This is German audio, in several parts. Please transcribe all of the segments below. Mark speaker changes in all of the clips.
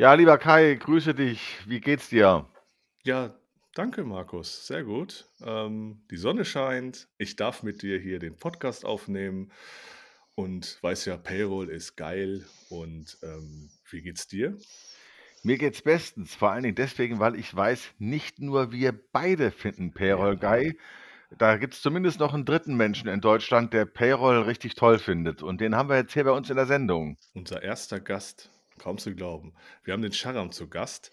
Speaker 1: Ja, lieber Kai, grüße dich. Wie geht's dir?
Speaker 2: Ja, danke, Markus. Sehr gut. Ähm, die Sonne scheint. Ich darf mit dir hier den Podcast aufnehmen und weiß ja, Payroll ist geil. Und ähm, wie geht's dir?
Speaker 1: Mir geht's bestens. Vor allen Dingen deswegen, weil ich weiß, nicht nur wir beide finden Payroll
Speaker 2: Ja,
Speaker 1: geil. Da gibt's zumindest noch einen dritten Menschen in Deutschland, der Payroll richtig toll findet. Und den haben wir jetzt hier bei uns in der Sendung.
Speaker 2: unser erster Gast, kaum zu glauben. Wir haben den Sharam zu Gast.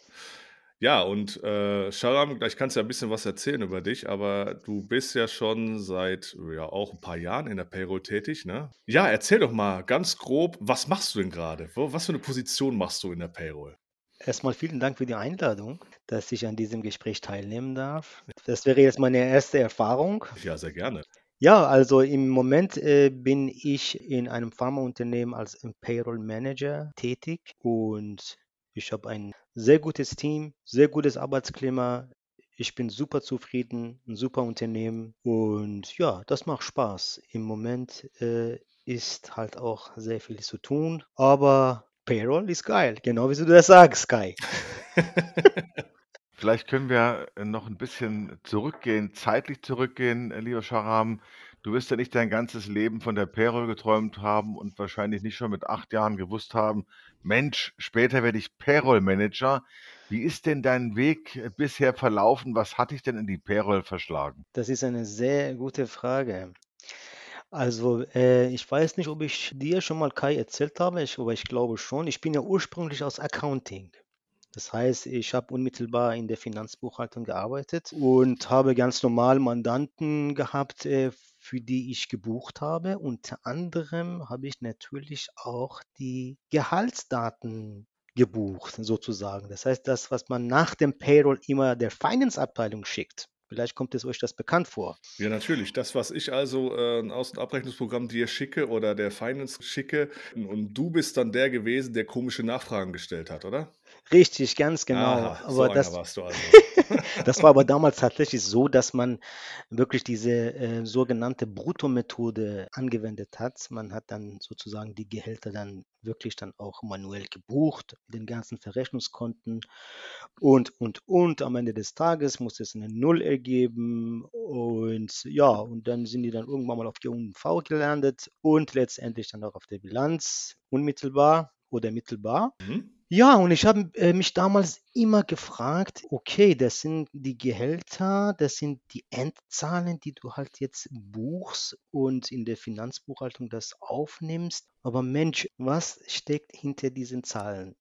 Speaker 2: Ja, und äh, Sharam, gleich kannst du ja ein bisschen was erzählen über dich, aber du bist ja schon seit ja auch ein paar Jahren in der Payroll tätig, ne? Ja, erzähl doch mal ganz grob, was machst du denn gerade? Was für eine Position machst du in der Payroll?
Speaker 3: Erstmal vielen Dank für die Einladung, dass ich an diesem Gespräch teilnehmen darf. Das wäre jetzt meine erste Erfahrung.
Speaker 2: Ja, sehr gerne.
Speaker 3: Ja, also im Moment äh, bin ich in einem Pharmaunternehmen als Payroll Manager tätig und ich habe ein sehr gutes Team, sehr gutes Arbeitsklima. Ich bin super zufrieden, ein super Unternehmen und ja, das macht Spaß. Im Moment äh, ist halt auch sehr viel zu tun, aber Payroll ist geil, genau wie du das sagst, Kai.
Speaker 1: Vielleicht können wir äh, noch ein bisschen zurückgehen, zeitlich zurückgehen, äh, lieber Sharam. Du wirst ja nicht dein ganzes Leben von der Payroll geträumt haben und wahrscheinlich nicht schon mit acht Jahren gewusst haben, Mensch, später werde ich Payroll-Manager. Wie ist denn dein Weg äh, bisher verlaufen? Was hat dich denn in die Payroll verschlagen?
Speaker 3: Das ist eine sehr gute Frage. Also, äh, ich weiß nicht, ob ich dir schon mal Kai erzählt habe, ich, aber ich glaube schon. Ich bin ja ursprünglich aus Accounting. Das heißt, ich habe unmittelbar in der Finanzbuchhaltung gearbeitet und habe ganz normal Mandanten gehabt, äh, für die ich gebucht habe. Unter anderem habe ich natürlich auch die Gehaltsdaten gebucht, sozusagen. Das heißt, das, was man nach dem Payroll immer der Finance-Abteilung schickt. Vielleicht kommt es euch das bekannt vor.
Speaker 2: Ja, natürlich. Das, was ich also äh, Aus- und Abrechnungsprogramm dir schicke oder der Finance schicke, und du bist dann der gewesen, der komische Nachfragen gestellt hat, oder?
Speaker 3: Richtig, ganz genau.
Speaker 2: Aha, so
Speaker 3: Aber
Speaker 2: einer
Speaker 3: das,
Speaker 2: warst du also.
Speaker 3: das war aber damals tatsächlich so, dass man wirklich diese äh, sogenannte Bruttomethode angewendet hat. Man hat dann sozusagen die Gehälter dann wirklich dann auch manuell gebucht, den ganzen Verrechnungskonten und, und, und. Am Ende des Tages muss es eine Null ergeben und ja, und dann sind die dann irgendwann mal auf die UNV gelandet und letztendlich dann auch auf der Bilanz unmittelbar oder mittelbar.
Speaker 2: Mhm.
Speaker 3: Ja, und ich habe äh, mich damals immer gefragt, okay, das sind die Gehälter, das sind die Endzahlen, die du halt jetzt buchst und in der Finanzbuchhaltung das aufnimmst. Aber Mensch, was steckt hinter diesen Zahlen?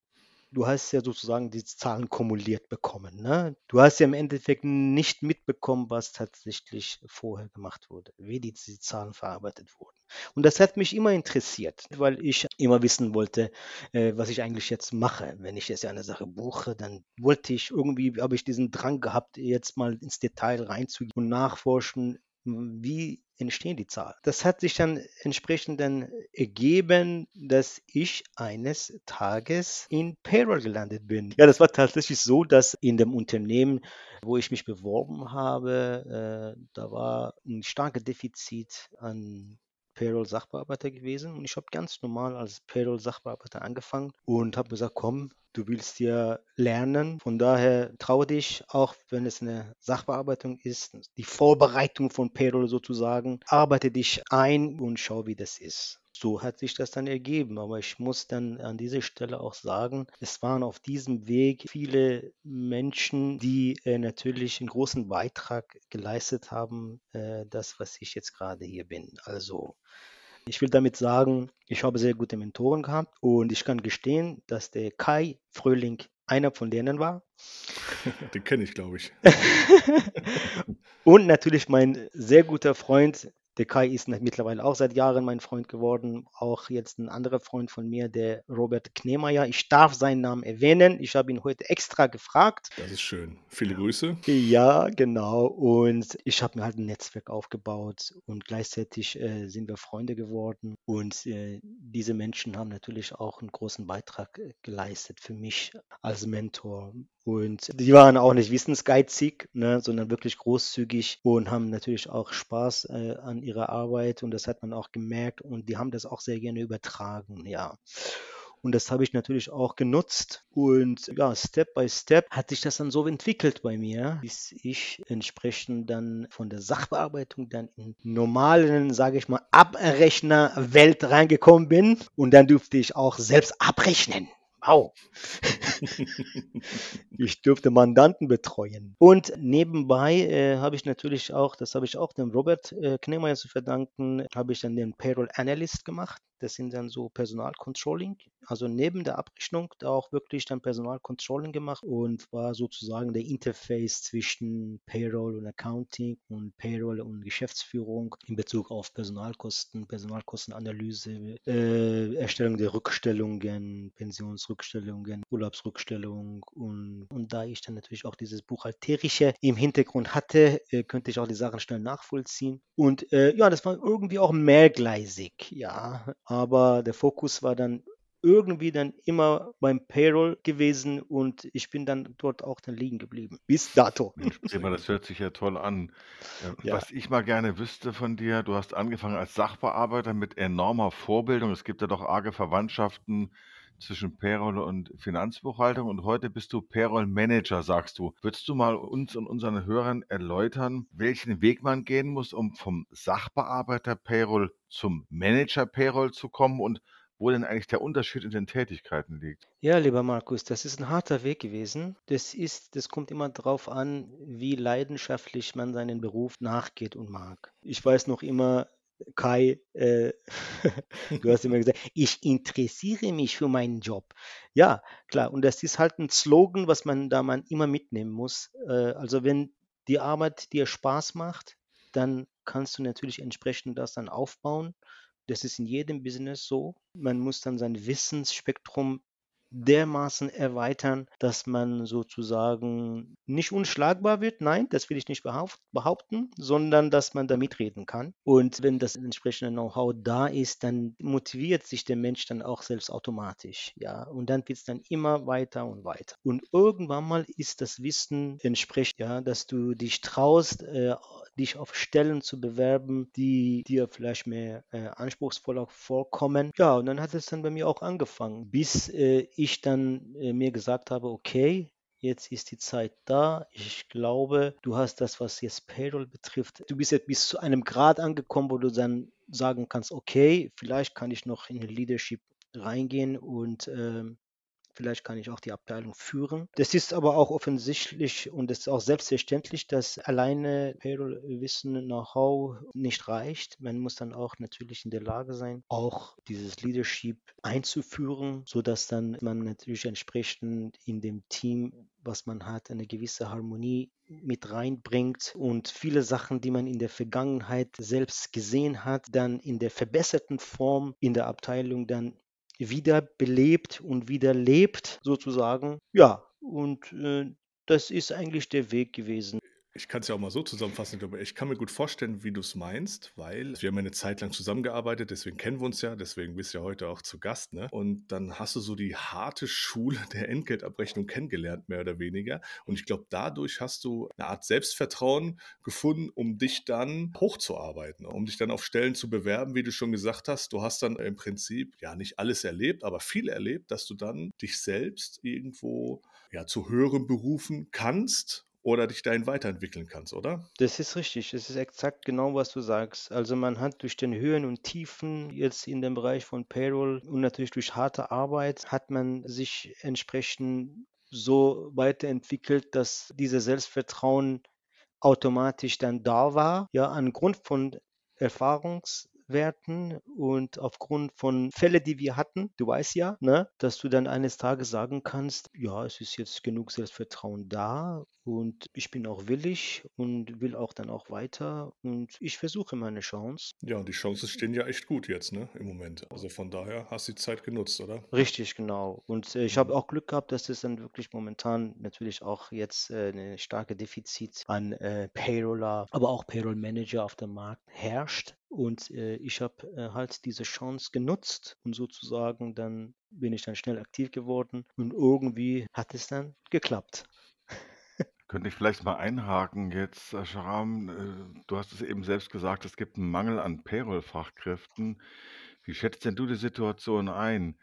Speaker 3: Du hast ja sozusagen die Zahlen kumuliert bekommen, ne? Du hast ja im Endeffekt nicht mitbekommen, was tatsächlich vorher gemacht wurde, wie die, die Zahlen verarbeitet wurden. Und das hat mich immer interessiert, weil ich immer wissen wollte, äh, was ich eigentlich jetzt mache. Wenn ich jetzt eine Sache buche, dann wollte ich irgendwie, habe ich diesen Drang gehabt, jetzt mal ins Detail reinzugehen und nachforschen, wie entstehen die Zahlen. Das hat sich dann entsprechend dann ergeben, dass ich eines Tages in Payroll gelandet bin. Ja, das war tatsächlich so, dass in dem Unternehmen, wo ich mich beworben habe, äh, da war ein starkes Defizit an Payroll-Sachbearbeiter gewesen und ich habe ganz normal als Payroll-Sachbearbeiter angefangen und habe gesagt, komm, du willst ja lernen, von daher traue dich, auch wenn es eine Sachbearbeitung ist, die Vorbereitung von Payroll sozusagen, arbeite dich ein und schau, wie das ist. So hat sich das dann ergeben, aber ich muss dann an dieser Stelle auch sagen, es waren auf diesem Weg viele Menschen, die äh, natürlich einen großen Beitrag geleistet haben, äh, das, was ich jetzt gerade hier bin. Also ich will damit sagen, ich habe sehr gute Mentoren gehabt und ich kann gestehen, dass der Kai Fröhling einer von denen war.
Speaker 2: Den kenne ich, glaube ich.
Speaker 3: und natürlich mein sehr guter Freund, der Kai ist mittlerweile auch seit Jahren mein Freund geworden. Auch jetzt ein anderer Freund von mir, der Robert Knemeyer. Ich darf seinen Namen erwähnen. Ich habe ihn heute extra gefragt.
Speaker 2: Das ist schön. Viele Grüße.
Speaker 3: Ja, genau. Und ich habe mir halt ein Netzwerk aufgebaut und gleichzeitig äh, sind wir Freunde geworden. Und äh, diese Menschen haben natürlich auch einen großen Beitrag äh, geleistet für mich als Mentor. Und die waren auch nicht wissensgeizig, ne, sondern wirklich großzügig und haben natürlich auch Spaß äh, an ihrer Arbeit und das hat man auch gemerkt und die haben das auch sehr gerne übertragen, ja. Und das habe ich natürlich auch genutzt. Und ja, Step by Step hat sich das dann so entwickelt bei mir, bis ich entsprechend dann von der Sachbearbeitung dann in normalen, sage ich mal, Abrechnerwelt reingekommen bin. Und dann durfte ich auch selbst abrechnen. Wow. ich durfte Mandanten betreuen. Und nebenbei äh, habe ich natürlich auch, das habe ich auch dem Robert äh, Knemeyer zu verdanken, habe ich dann den Payroll Analyst gemacht. Das sind dann so Personalcontrolling. Also neben der Abrechnung da auch wirklich dann Personalcontrolling gemacht und war sozusagen der Interface zwischen Payroll und Accounting und Payroll und Geschäftsführung in Bezug auf Personalkosten, Personalkostenanalyse, äh, Erstellung der Rückstellungen, Pensionsrückstellungen, Urlaubsrückstellung und, und da ich dann natürlich auch dieses Buchhalterische im Hintergrund hatte, äh, könnte ich auch die Sachen schnell nachvollziehen. Und äh, ja, das war irgendwie auch mehrgleisig, ja aber der Fokus war dann irgendwie dann immer beim Payroll gewesen und ich bin dann dort auch dann liegen geblieben. Bis dato.
Speaker 1: Prima, das hört sich ja toll an. Äh,
Speaker 3: Ja.
Speaker 1: Was ich mal gerne wüsste von dir, du hast angefangen als Sachbearbeiter mit enormer Vorbildung. Es gibt ja doch arge Verwandtschaften zwischen Payroll und Finanzbuchhaltung und heute bist du Payroll Manager, sagst du. Würdest du mal uns und unseren Hörern erläutern, welchen Weg man gehen muss, um vom Sachbearbeiter Payroll zum Manager Payroll zu kommen und wo denn eigentlich der Unterschied in den Tätigkeiten liegt?
Speaker 3: Ja, lieber Markus, das ist ein harter Weg gewesen. Das ist, das kommt immer darauf an, wie leidenschaftlich man seinen Beruf nachgeht und mag. Ich weiß noch immer, Kai, äh, du hast immer gesagt, ich interessiere mich für meinen Job. Ja, klar. Und das ist halt ein Slogan, was man da man immer mitnehmen muss. Äh, also wenn die Arbeit dir Spaß macht, dann kannst du natürlich entsprechend das dann aufbauen. Das ist in jedem Business so. Man muss dann sein Wissensspektrum dermaßen erweitern, dass man sozusagen nicht unschlagbar wird. Nein, das will ich nicht behaupt- behaupten, sondern dass man da mitreden kann. Und wenn das entsprechende Know-how da ist, dann motiviert sich der Mensch dann auch selbst automatisch. Ja, und dann wird es dann immer weiter und weiter. Und irgendwann mal ist das Wissen entsprechend, ja, dass du dich traust, äh, dich auf Stellen zu bewerben, die dir vielleicht mehr äh, anspruchsvoller vorkommen. Ja, und dann hat es dann bei mir auch angefangen, bis äh, ich dann äh, mir gesagt habe, okay, jetzt ist die Zeit da. Ich glaube, du hast das, was jetzt Payroll betrifft, du bist jetzt bis zu einem Grad angekommen, wo du dann sagen kannst, okay, vielleicht kann ich noch in Leadership reingehen und ähm, Vielleicht kann ich auch die Abteilung führen. Das ist aber auch offensichtlich und es ist auch selbstverständlich, dass alleine Payroll-Wissen, Know-how nicht reicht. Man muss dann auch natürlich in der Lage sein, auch dieses Leadership einzuführen, sodass dann man natürlich entsprechend in dem Team, was man hat, eine gewisse Harmonie mit reinbringt und viele Sachen, die man in der Vergangenheit selbst gesehen hat, dann in der verbesserten Form in der Abteilung dann wieder belebt und wieder lebt, sozusagen. Ja, und äh, das ist eigentlich der Weg gewesen.
Speaker 2: Ich kann es ja auch mal so zusammenfassen. Ich glaube, ich kann mir gut vorstellen, wie du es meinst, weil wir haben ja eine Zeit lang zusammengearbeitet, deswegen kennen wir uns ja, deswegen bist du ja heute auch zu Gast. Ne? Und dann hast du so die harte Schule der Entgeltabrechnung kennengelernt, mehr oder weniger. Und ich glaube, dadurch hast du eine Art Selbstvertrauen gefunden, um dich dann hochzuarbeiten, um dich dann auf Stellen zu bewerben, wie du schon gesagt hast. Du hast dann im Prinzip ja nicht alles erlebt, aber viel erlebt, dass du dann dich selbst irgendwo ja zu höheren Berufen kannst oder dich dahin weiterentwickeln kannst, oder?
Speaker 3: Das ist richtig. Das ist exakt genau, was du sagst. Also man hat durch den Höhen und Tiefen jetzt in dem Bereich von Payroll und natürlich durch harte Arbeit hat man sich entsprechend so weiterentwickelt, dass dieses Selbstvertrauen automatisch dann da war. Ja, angrund von Erfahrungswerten und aufgrund von Fällen, die wir hatten, du weißt ja, ne, dass du dann eines Tages sagen kannst, ja, es ist jetzt genug Selbstvertrauen da und ich bin auch willig und will auch dann auch weiter und ich versuche meine Chance.
Speaker 2: Ja, und die Chancen stehen ja echt gut jetzt, ne, im Moment. Also von daher hast du die Zeit genutzt, oder?
Speaker 3: Richtig, genau. Und äh, ich habe auch Glück gehabt, dass es dann wirklich momentan natürlich auch jetzt äh, eine starke Defizit an äh, Payroller, aber auch Payroll Manager auf dem Markt herrscht. Und äh, ich habe äh, halt diese Chance genutzt und sozusagen dann bin ich dann schnell aktiv geworden und irgendwie hat es dann geklappt.
Speaker 1: Könnte ich vielleicht mal einhaken jetzt, äh, Sharam, äh, du hast es eben selbst gesagt, es gibt einen Mangel an Payroll-Fachkräften. Wie schätzt denn du die Situation ein?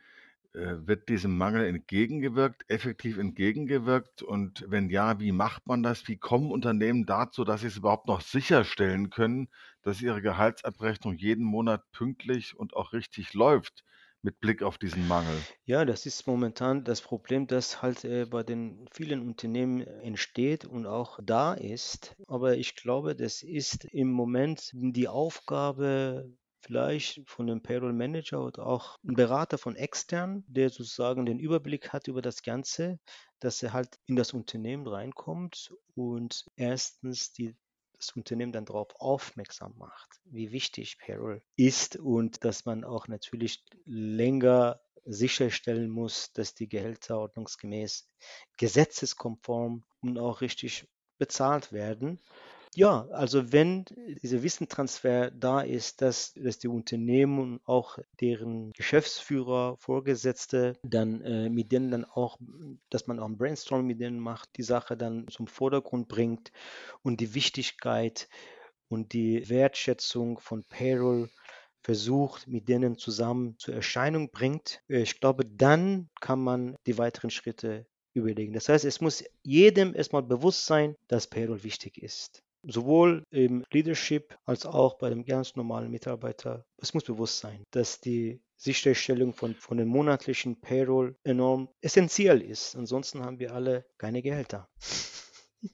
Speaker 1: Äh, wird diesem Mangel entgegengewirkt, effektiv entgegengewirkt? Und wenn ja, wie macht man das? Wie kommen Unternehmen dazu, dass sie es überhaupt noch sicherstellen können, dass ihre Gehaltsabrechnung jeden Monat pünktlich und auch richtig läuft mit Blick auf diesen Mangel?
Speaker 3: Ja, das ist momentan das Problem, das halt äh, bei den vielen Unternehmen entsteht und auch da ist. Aber ich glaube, das ist im Moment die Aufgabe vielleicht von einem Payroll Manager oder auch ein Berater von extern, der sozusagen den Überblick hat über das Ganze, dass er halt in das Unternehmen reinkommt und erstens die das Unternehmen dann darauf aufmerksam macht, wie wichtig Payroll ist und dass man auch natürlich länger sicherstellen muss, dass die Gehälter ordnungsgemäß gesetzeskonform und auch richtig bezahlt werden. Ja, also wenn dieser Wissentransfer da ist, dass, dass die Unternehmen und auch deren Geschäftsführer, Vorgesetzte dann äh, mit denen dann auch, dass man auch ein Brainstorming mit denen macht, die Sache dann zum Vordergrund bringt und die Wichtigkeit und die Wertschätzung von Payroll versucht, mit denen zusammen zur Erscheinung bringt. Äh, ich glaube, dann kann man die weiteren Schritte überlegen. Das heißt, es muss jedem erstmal bewusst sein, dass Payroll wichtig ist. Sowohl im Leadership als auch bei dem ganz normalen Mitarbeiter. Es muss bewusst sein, dass die Sicherstellung von, von den monatlichen Payroll enorm essentiell ist. Ansonsten haben wir alle keine Gehälter.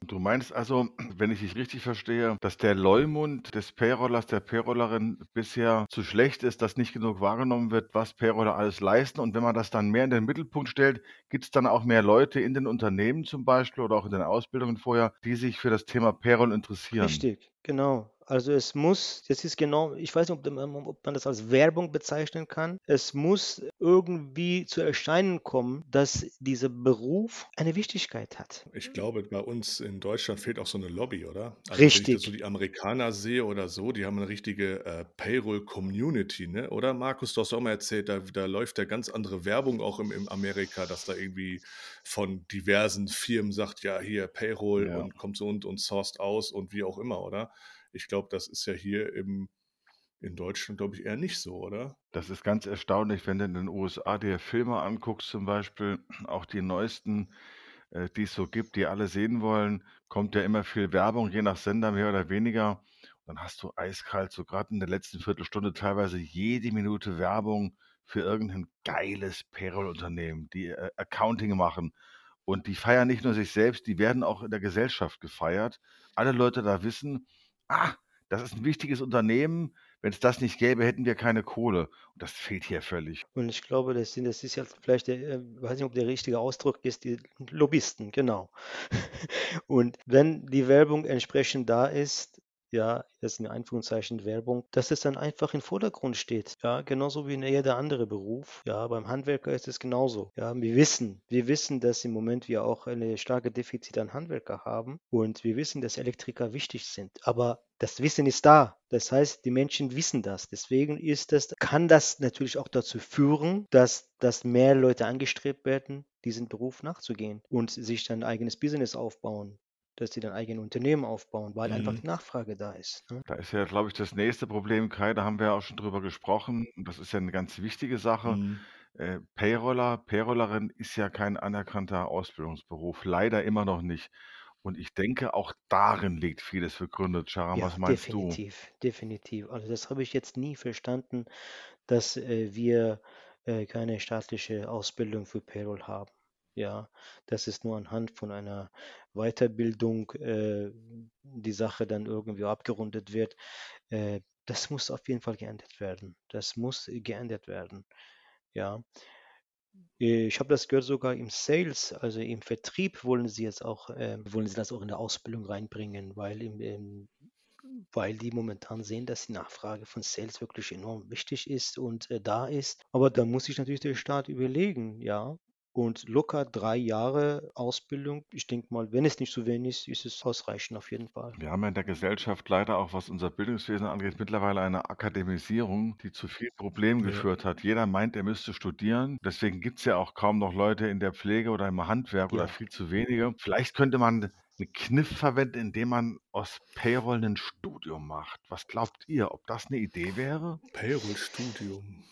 Speaker 1: Du meinst also, wenn ich dich richtig verstehe, dass der Leumund des Payrollers, der Payrollerin bisher zu schlecht ist, dass nicht genug wahrgenommen wird, was Payroller alles leisten. Und wenn man das dann mehr in den Mittelpunkt stellt, gibt es dann auch mehr Leute in den Unternehmen zum Beispiel oder auch in den Ausbildungen vorher, die sich für das Thema Payroll interessieren.
Speaker 3: Richtig, genau. Also es muss, das ist genau, ich weiß nicht, ob man, ob man das als Werbung bezeichnen kann. Es muss irgendwie zu erscheinen kommen, dass dieser Beruf eine Wichtigkeit hat.
Speaker 2: Ich glaube, bei uns in Deutschland fehlt auch so eine Lobby, oder?
Speaker 3: Also Richtig. Wenn
Speaker 2: ich so die Amerikaner sehe oder so, die haben eine richtige äh, Payroll-Community, ne? Oder Markus, du hast auch mal erzählt, da, da läuft ja ganz andere Werbung auch im, im Amerika, dass da irgendwie von diversen Firmen sagt, ja, hier Payroll ja. und kommt so und, und sourced aus und wie auch immer, oder? Ich glaube, das ist ja hier im, in Deutschland, glaube ich, eher nicht so, oder?
Speaker 1: Das ist ganz erstaunlich, wenn du in den USA dir Filme anguckst, zum Beispiel auch die neuesten, äh, die es so gibt, die alle sehen wollen, kommt ja immer viel Werbung, je nach Sender mehr oder weniger. Dann hast du eiskalt, so gerade in der letzten Viertelstunde, teilweise jede Minute Werbung für irgendein geiles Payroll-Unternehmen, die äh, Accounting machen. Und die feiern nicht nur sich selbst, die werden auch in der Gesellschaft gefeiert. Alle Leute da wissen, ah, das ist ein wichtiges Unternehmen. Wenn es das nicht gäbe, hätten wir keine Kohle. Und das fehlt hier völlig.
Speaker 3: Und ich glaube, das, sind, das ist ja vielleicht, der, äh, weiß nicht, ob der richtige Ausdruck ist, die Lobbyisten, genau. Und wenn die Werbung entsprechend da ist, ja, das ist in Anführungszeichen Werbung, dass es dann einfach im Vordergrund steht. Ja, genauso wie in jeder andere Beruf. Ja, beim Handwerker ist es genauso. Ja, wir wissen, wir wissen, dass im Moment wir auch eine starke Defizit an Handwerker haben und wir wissen, dass Elektriker wichtig sind. Aber das Wissen ist da. Das heißt, die Menschen wissen das. Deswegen ist das, kann das natürlich auch dazu führen, dass, dass mehr Leute angestrebt werden, diesen Beruf nachzugehen und sich dann ein eigenes Business aufbauen dass sie dann eigene Unternehmen aufbauen, weil einfach die mhm. Nachfrage da ist. Ne?
Speaker 1: Da ist ja, glaube ich, das nächste Problem, Kai, da haben wir ja auch schon drüber gesprochen. Und das ist ja eine ganz wichtige Sache. Mhm. Äh, Payroller, Payrollerin ist ja kein anerkannter Ausbildungsberuf. Leider immer noch nicht. Und ich denke, auch darin liegt vieles begründet. Sharam, was meinst
Speaker 3: du? definitiv, definitiv. Also das habe ich jetzt nie verstanden, dass äh, wir äh, keine staatliche Ausbildung für Payroll haben. Ja, das ist nur anhand von einer Weiterbildung äh, die Sache dann irgendwie abgerundet wird. Äh, das muss auf jeden Fall geändert werden. Das muss geändert werden. Ja. Ich habe das gehört sogar im Sales, also im Vertrieb wollen sie jetzt auch, äh, wollen sie das auch in der Ausbildung reinbringen, weil im, im weil die momentan sehen, dass die Nachfrage von Sales wirklich enorm wichtig ist und äh, da ist. Aber da muss sich natürlich der Staat überlegen, ja, und locker drei Jahre Ausbildung, ich denke mal, wenn es nicht zu wenig ist, ist es ausreichend auf jeden Fall.
Speaker 1: Wir haben ja in der Gesellschaft leider auch, was unser Bildungswesen angeht, mittlerweile eine Akademisierung, die zu vielen Problemen Ja. geführt hat. Jeder meint, er müsste studieren. Deswegen gibt es ja auch kaum noch Leute in der Pflege oder im Handwerk oder viel zu wenige. Vielleicht könnte man einen Kniff verwenden, indem man aus Payroll ein Studium macht. Was glaubt ihr, ob das eine Idee wäre?
Speaker 2: Payroll-Studium.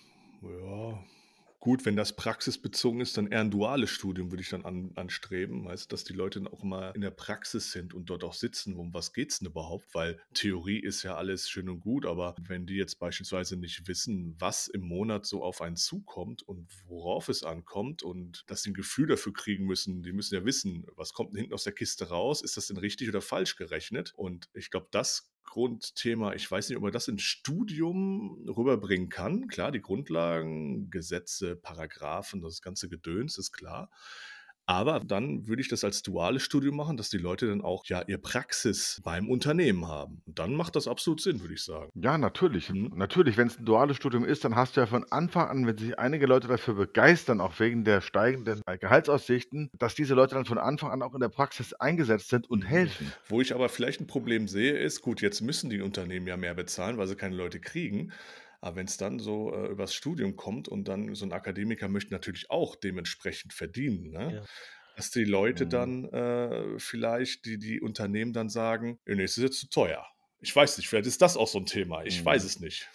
Speaker 2: Ja, Gut, wenn das praxisbezogen ist, dann eher ein duales Studium würde ich dann an, anstreben, weißt, dass die Leute dann auch mal in der Praxis sind und dort auch sitzen, um was geht es denn überhaupt? Weil Theorie ist ja alles schön und gut, aber wenn die jetzt beispielsweise nicht wissen, was im Monat so auf einen zukommt und worauf es ankommt und dass sie ein Gefühl dafür kriegen müssen, die müssen ja wissen, was kommt denn hinten aus der Kiste raus, ist das denn richtig oder falsch gerechnet? Und ich glaube, das Grundthema, ich weiß nicht, ob man das ins Studium rüberbringen kann. Klar, die Grundlagen, Gesetze, Paragraphen, das ganze Gedöns ist klar. Aber dann würde ich das als duales Studium machen, dass die Leute dann auch ja ihr Praxis beim Unternehmen haben. Und dann macht das absolut Sinn, würde ich sagen.
Speaker 1: Ja, natürlich. Mhm. Natürlich, wenn es ein duales Studium ist, dann hast du ja von Anfang an, wenn sich einige Leute dafür begeistern, auch wegen der steigenden Gehaltsaussichten, dass diese Leute dann von Anfang an auch in der Praxis eingesetzt sind und mhm. helfen.
Speaker 2: Wo ich aber vielleicht ein Problem sehe, ist, gut, jetzt müssen die Unternehmen ja mehr bezahlen, weil sie keine Leute kriegen. Aber wenn es dann so äh, übers Studium kommt und dann so ein Akademiker möchte natürlich auch dementsprechend verdienen, ne? Ja. Dass die Leute mhm. dann äh, vielleicht, die, die Unternehmen dann sagen, nee, es ist jetzt zu teuer. Ich weiß nicht, vielleicht ist das auch so ein Thema. Ich mhm. weiß es nicht.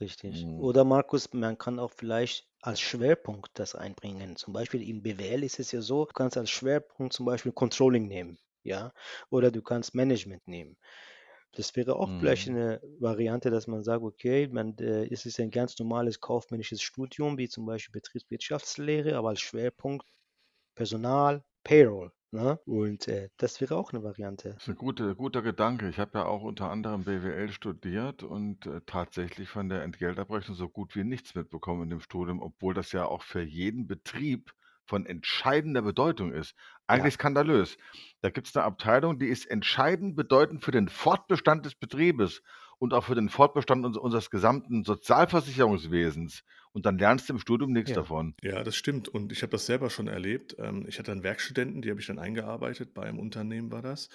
Speaker 3: Richtig. Mhm. Oder Markus, man kann auch vielleicht als Schwerpunkt das einbringen. Zum Beispiel im BWL ist es ja so, du kannst als Schwerpunkt zum Beispiel Controlling nehmen, ja, oder du kannst Management nehmen. Das wäre auch vielleicht mhm. eine Variante, dass man sagt, okay, man, äh, es ist ein ganz normales kaufmännisches Studium, wie zum Beispiel Betriebswirtschaftslehre, aber als Schwerpunkt Personal, Payroll. Ne? Und äh, das wäre auch eine Variante.
Speaker 1: Das ist ein guter, guter Gedanke. Ich habe ja auch unter anderem BWL studiert und äh, tatsächlich von der Entgeltabrechnung so gut wie nichts mitbekommen in dem Studium, obwohl das ja auch für jeden Betrieb von entscheidender Bedeutung ist. Eigentlich Ja. skandalös. Da gibt es eine Abteilung, die ist entscheidend bedeutend für den Fortbestand des Betriebes und auch für den Fortbestand uns unseres gesamten Sozialversicherungswesens. Und dann lernst du im Studium nichts
Speaker 2: Ja.
Speaker 1: davon.
Speaker 2: Ja, das stimmt. Und ich habe das selber schon erlebt. Ähm, ich hatte einen Werkstudenten, die habe ich dann eingearbeitet, bei einem Unternehmen war das.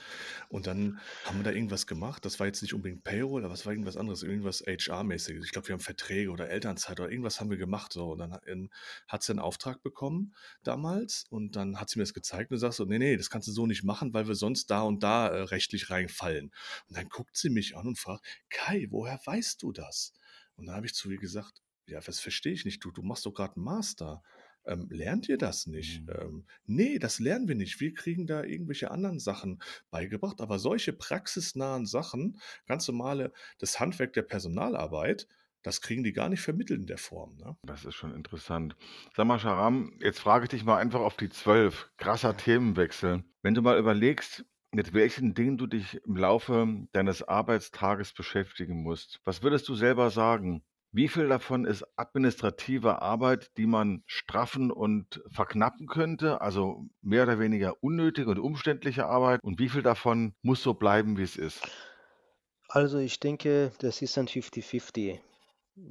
Speaker 2: Und dann haben wir da irgendwas gemacht. Das war jetzt nicht unbedingt Payroll, aber es war irgendwas anderes, irgendwas HR-mäßiges. Ich glaube, wir haben Verträge oder Elternzeit oder irgendwas haben wir gemacht. So. Und dann ähm, hat sie einen Auftrag bekommen damals und dann hat sie mir das gezeigt und sagt so, nee, nee, das kannst du so nicht machen, weil wir sonst da und da äh, rechtlich reinfallen. Und dann guckt sie mich an und fragt, Kai, woher weißt du das? Und dann habe ich zu ihr gesagt, ja, das verstehe ich nicht. Du, du machst doch gerade einen Master. Ähm, lernt ihr das nicht? Mhm. Ähm, nee, das lernen wir nicht. Wir kriegen da irgendwelche anderen Sachen beigebracht, aber solche praxisnahen Sachen, ganz normale, das Handwerk der Personalarbeit, das kriegen die gar nicht vermittelt in der Form. Ne?
Speaker 1: Das ist schon interessant. Sag mal, Sharam, jetzt frage ich dich mal einfach auf die zwölf. Krasser Themenwechsel. Wenn du mal überlegst, mit welchen Dingen du dich im Laufe deines Arbeitstages beschäftigen musst, was würdest du selber sagen? Wie viel davon ist administrative Arbeit, die man straffen und verknappen könnte, also mehr oder weniger unnötige und umständliche Arbeit? Und wie viel davon muss so bleiben, wie es ist?
Speaker 3: Also ich denke, das ist ein 50-50.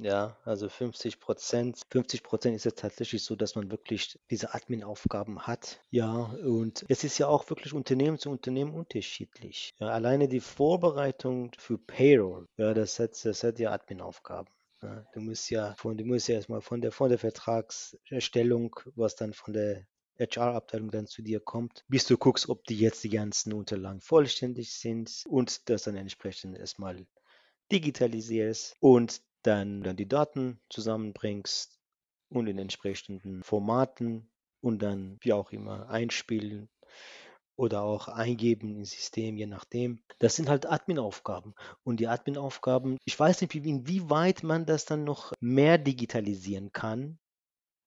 Speaker 3: Ja, also 50 Prozent. 50 Prozent ist es tatsächlich so, dass man wirklich diese Admin-Aufgaben hat. Ja, und es ist ja auch wirklich Unternehmen zu Unternehmen unterschiedlich. Ja, alleine die Vorbereitung für Payroll, ja, das hat, das hat ja Admin-Aufgaben. Ja, du musst ja von, du musst ja erstmal von der, von der Vertragserstellung, was dann von der HR-Abteilung dann zu dir kommt, bis du guckst, ob die jetzt die ganzen Unterlagen vollständig sind und das dann entsprechend erstmal digitalisierst und dann, dann die Daten zusammenbringst und in entsprechenden Formaten und dann wie auch immer einspielen oder auch eingeben ins System, je nachdem. Das sind halt Admin-Aufgaben. Und die Admin-Aufgaben, ich weiß nicht, inwieweit man das dann noch mehr digitalisieren kann,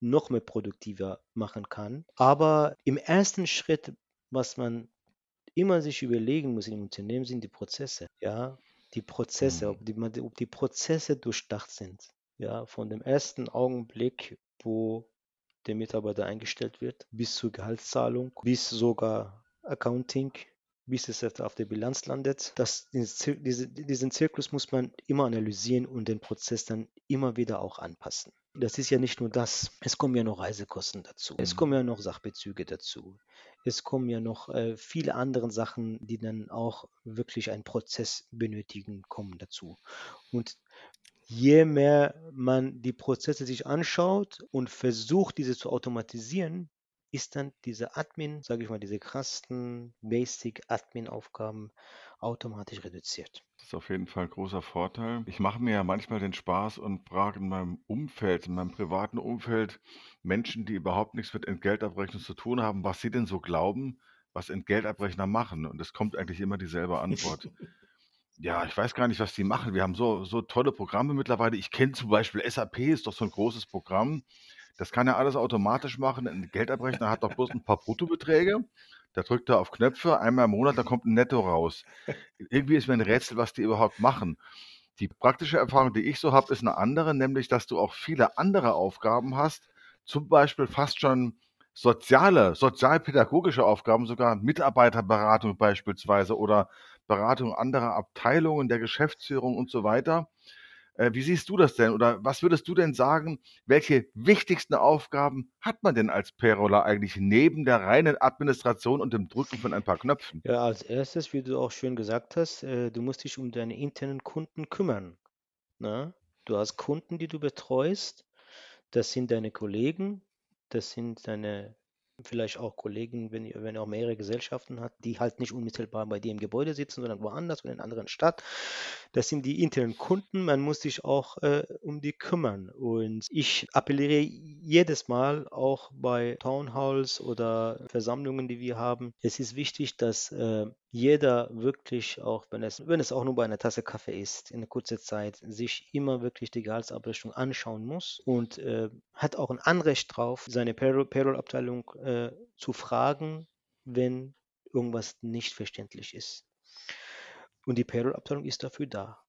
Speaker 3: noch mehr produktiver machen kann. Aber im ersten Schritt, was man immer sich überlegen muss im Unternehmen, sind die Prozesse. Ja, die Prozesse, mhm. ob die, ob die Prozesse durchdacht sind. Ja, von dem ersten Augenblick, wo der Mitarbeiter eingestellt wird, bis zur Gehaltszahlung, bis sogar Accounting, bis es auf der Bilanz landet. Das, diese, diesen Zirkus muss man immer analysieren und den Prozess dann immer wieder auch anpassen. Das ist ja nicht nur das, es kommen ja noch Reisekosten dazu, es kommen ja noch Sachbezüge dazu, es kommen ja noch äh, viele andere Sachen, die dann auch wirklich einen Prozess benötigen, kommen dazu. Und je mehr man die Prozesse sich anschaut und versucht, diese zu automatisieren, ist dann diese Admin, sage ich mal, diese krassen Basic-Admin-Aufgaben automatisch reduziert.
Speaker 1: Das ist auf jeden Fall ein großer Vorteil. Ich mache mir ja manchmal den Spaß und frage in meinem Umfeld, in meinem privaten Umfeld Menschen, die überhaupt nichts mit Entgeltabrechnung zu tun haben, was sie denn so glauben, was Entgeltabrechner machen. Und es kommt eigentlich immer dieselbe Antwort. Ja, ich weiß gar nicht, was die machen. Wir haben so, so tolle Programme mittlerweile. Ich kenne zum Beispiel SAP, ist doch so ein großes Programm. Das kann er alles automatisch machen. Ein Geldabrechner hat doch bloß ein paar Bruttobeträge. Da drückt er auf Knöpfe, einmal im Monat, da kommt ein Netto raus. Irgendwie ist mir ein Rätsel, was die überhaupt machen. Die praktische Erfahrung, die ich so habe, ist eine andere, nämlich, dass du auch viele andere Aufgaben hast, zum Beispiel fast schon soziale, sozialpädagogische Aufgaben, sogar Mitarbeiterberatung beispielsweise oder Beratung anderer Abteilungen der Geschäftsführung und so weiter. Äh, wie siehst du das denn oder was würdest du denn sagen, welche wichtigsten Aufgaben hat man denn als Payroller eigentlich neben der reinen Administration und dem Drücken von ein paar Knöpfen?
Speaker 3: Ja, als erstes, wie du auch schön gesagt hast, äh, du musst dich um deine internen Kunden kümmern. Ne? Du hast Kunden, die du betreust. Das sind deine Kollegen, das sind deine vielleicht auch Kollegen, wenn ihr, wenn ihr auch mehrere Gesellschaften habt, die halt nicht unmittelbar bei dir im Gebäude sitzen, sondern woanders in einer anderen Stadt. Das sind die internen Kunden. Man muss sich auch äh, um die kümmern. Und ich appelliere jedes Mal auch bei Townhalls oder Versammlungen, die wir haben. Es ist wichtig, dass äh, jeder wirklich auch, wenn es, wenn es auch nur bei einer Tasse Kaffee ist, in kurzen Zeit, sich immer wirklich die Gehaltsabrechnung anschauen muss und äh, hat auch ein Anrecht drauf, seine Payroll-Abteilung äh, zu fragen, wenn irgendwas nicht verständlich ist. Und die Payroll-Abteilung ist dafür da.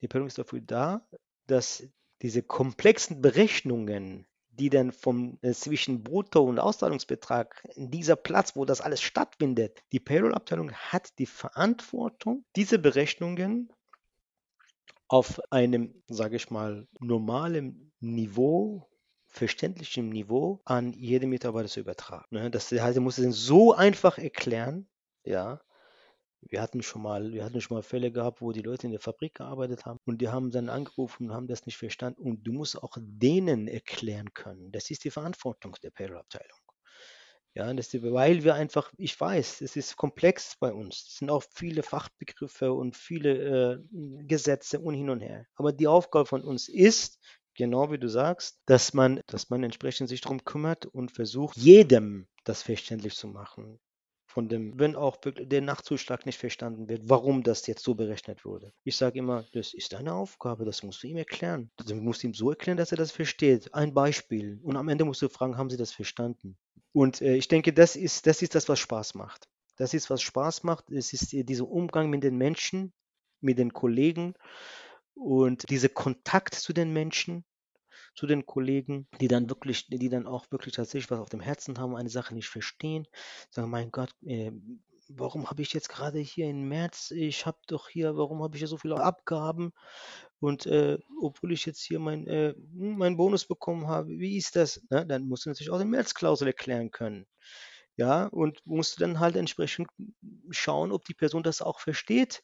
Speaker 3: Die Payroll ist dafür da, dass diese komplexen Berechnungen, die dann vom äh, zwischen Brutto- und Auszahlungsbetrag, dieser Platz, wo das alles stattfindet, die Payroll-Abteilung hat die Verantwortung, diese Berechnungen auf einem, sage ich mal, normalen Niveau verständlichem Niveau an jede Mitarbeiter zu übertragen. Ne? Das heißt, er muss es so einfach erklären, ja, wir hatten schon mal, wir hatten schon mal Fälle gehabt, wo die Leute in der Fabrik gearbeitet haben und die haben dann angerufen und haben das nicht verstanden. Und du musst auch denen erklären können. Das ist die Verantwortung der Payroll-Abteilung. Ja, das ist, weil wir einfach, ich weiß, es ist komplex bei uns. Es sind auch viele Fachbegriffe und viele äh, Gesetze und hin und her. Aber die Aufgabe von uns ist, genau wie du sagst, dass man, dass man entsprechend sich darum kümmert und versucht, jedem das verständlich zu machen von dem, wenn auch der Nachtzuschlag nicht verstanden wird, warum das jetzt so berechnet wurde. Ich sage immer, das ist deine Aufgabe, das musst du ihm erklären. Du musst ihm so erklären, dass er das versteht. Ein Beispiel. Und am Ende musst du fragen, haben sie das verstanden? Und äh, ich denke, das ist, das ist das, was Spaß macht. Das ist, was Spaß macht. Es ist äh, dieser Umgang mit den Menschen, mit den Kollegen und dieser Kontakt zu den Menschen zu den Kollegen, die dann wirklich, die dann auch wirklich tatsächlich was auf dem Herzen haben, eine Sache nicht verstehen, sagen, mein Gott, äh, warum habe ich jetzt gerade hier im März, ich habe doch hier, warum habe ich hier so viele Abgaben und äh, obwohl ich jetzt hier mein, äh, meinen Bonus bekommen habe, wie ist das? Na, dann musst du natürlich auch den Märzklausel erklären können. Ja, und musst du dann halt entsprechend schauen, ob die Person das auch versteht.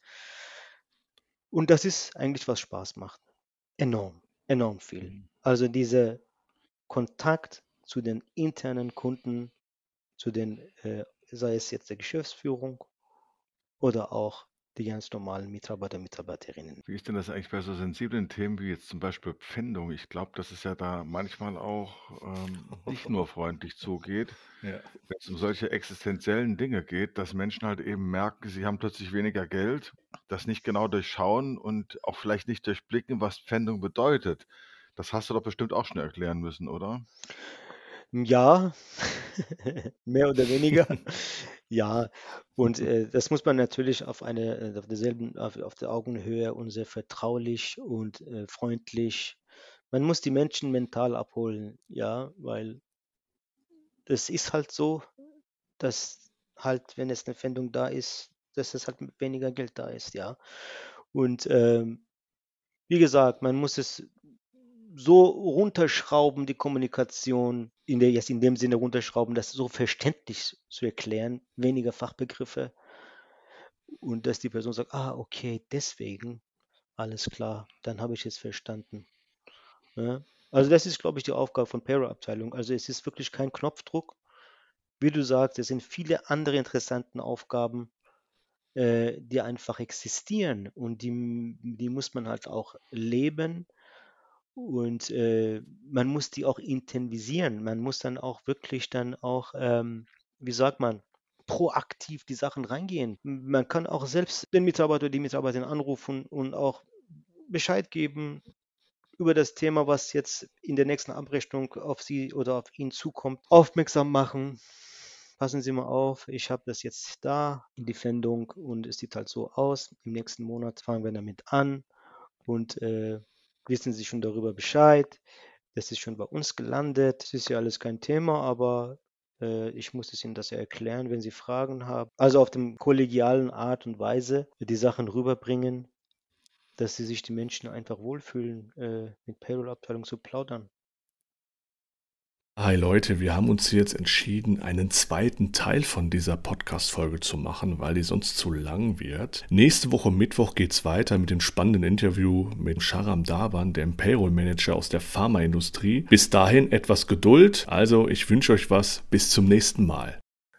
Speaker 3: Und das ist eigentlich, was Spaß macht. Enorm, enorm viel. Also dieser Kontakt zu den internen Kunden, zu den, äh, sei es jetzt der Geschäftsführung oder auch die ganz normalen Mitarbeiter, Mitarbeiterinnen.
Speaker 1: Wie ist denn das eigentlich bei so sensiblen Themen wie jetzt zum Beispiel Pfändung? Ich glaube, dass es ja da manchmal auch ähm, nicht nur freundlich zugeht, ja. wenn es um solche existenziellen Dinge geht, dass Menschen halt eben merken, sie haben plötzlich weniger Geld, das nicht genau durchschauen und auch vielleicht nicht durchblicken, was Pfändung bedeutet. Das hast du doch bestimmt auch schon erklären müssen, oder?
Speaker 3: Ja, mehr oder weniger. Ja, und äh, das muss man natürlich auf eine, äh, auf derselben, auf, auf der Augenhöhe und sehr vertraulich und äh, freundlich. Man muss die Menschen mental abholen, ja, weil es ist halt so, dass halt, wenn es eine Fendung da ist, dass es halt weniger Geld da ist, ja. Und ähm, wie gesagt, man muss es so runterschrauben, die Kommunikation, in der jetzt in dem Sinne runterschrauben, das so verständlich zu erklären, weniger Fachbegriffe und dass die Person sagt, ah, okay, deswegen, alles klar, dann habe ich es verstanden. Ja? Also das ist, glaube ich, die Aufgabe von Payroll-Abteilung. Also es ist wirklich kein Knopfdruck. Wie du sagst, es sind viele andere interessante Aufgaben, äh, die einfach existieren und die, die muss man halt auch leben und äh, man muss die auch intensivisieren. Man muss dann auch wirklich dann auch, ähm, wie sagt man, proaktiv die Sachen reingehen. Man kann auch selbst den Mitarbeiter, die Mitarbeiterin anrufen und auch Bescheid geben über das Thema, was jetzt in der nächsten Abrechnung auf Sie oder auf ihn zukommt, aufmerksam machen. Passen Sie mal auf, ich habe das jetzt da in die Fendung und es sieht halt so aus. Im nächsten Monat fangen wir damit an und äh, wissen Sie schon darüber Bescheid. Das ist schon bei uns gelandet. Das ist ja alles kein Thema, aber äh, ich muss es Ihnen das ja erklären, wenn Sie Fragen haben. Also auf dem kollegialen Art und Weise die Sachen rüberbringen, dass sie sich die Menschen einfach wohlfühlen, äh, mit Payroll-Abteilung zu plaudern.
Speaker 2: Hi Leute, wir haben uns jetzt entschieden, einen zweiten Teil von dieser Podcast-Folge zu machen, weil die sonst zu lang wird. Nächste Woche Mittwoch geht's weiter mit dem spannenden Interview mit Sharam Daban, dem Payroll-Manager aus der Pharmaindustrie. Bis dahin etwas Geduld. Also, ich wünsche euch was. Bis zum nächsten Mal.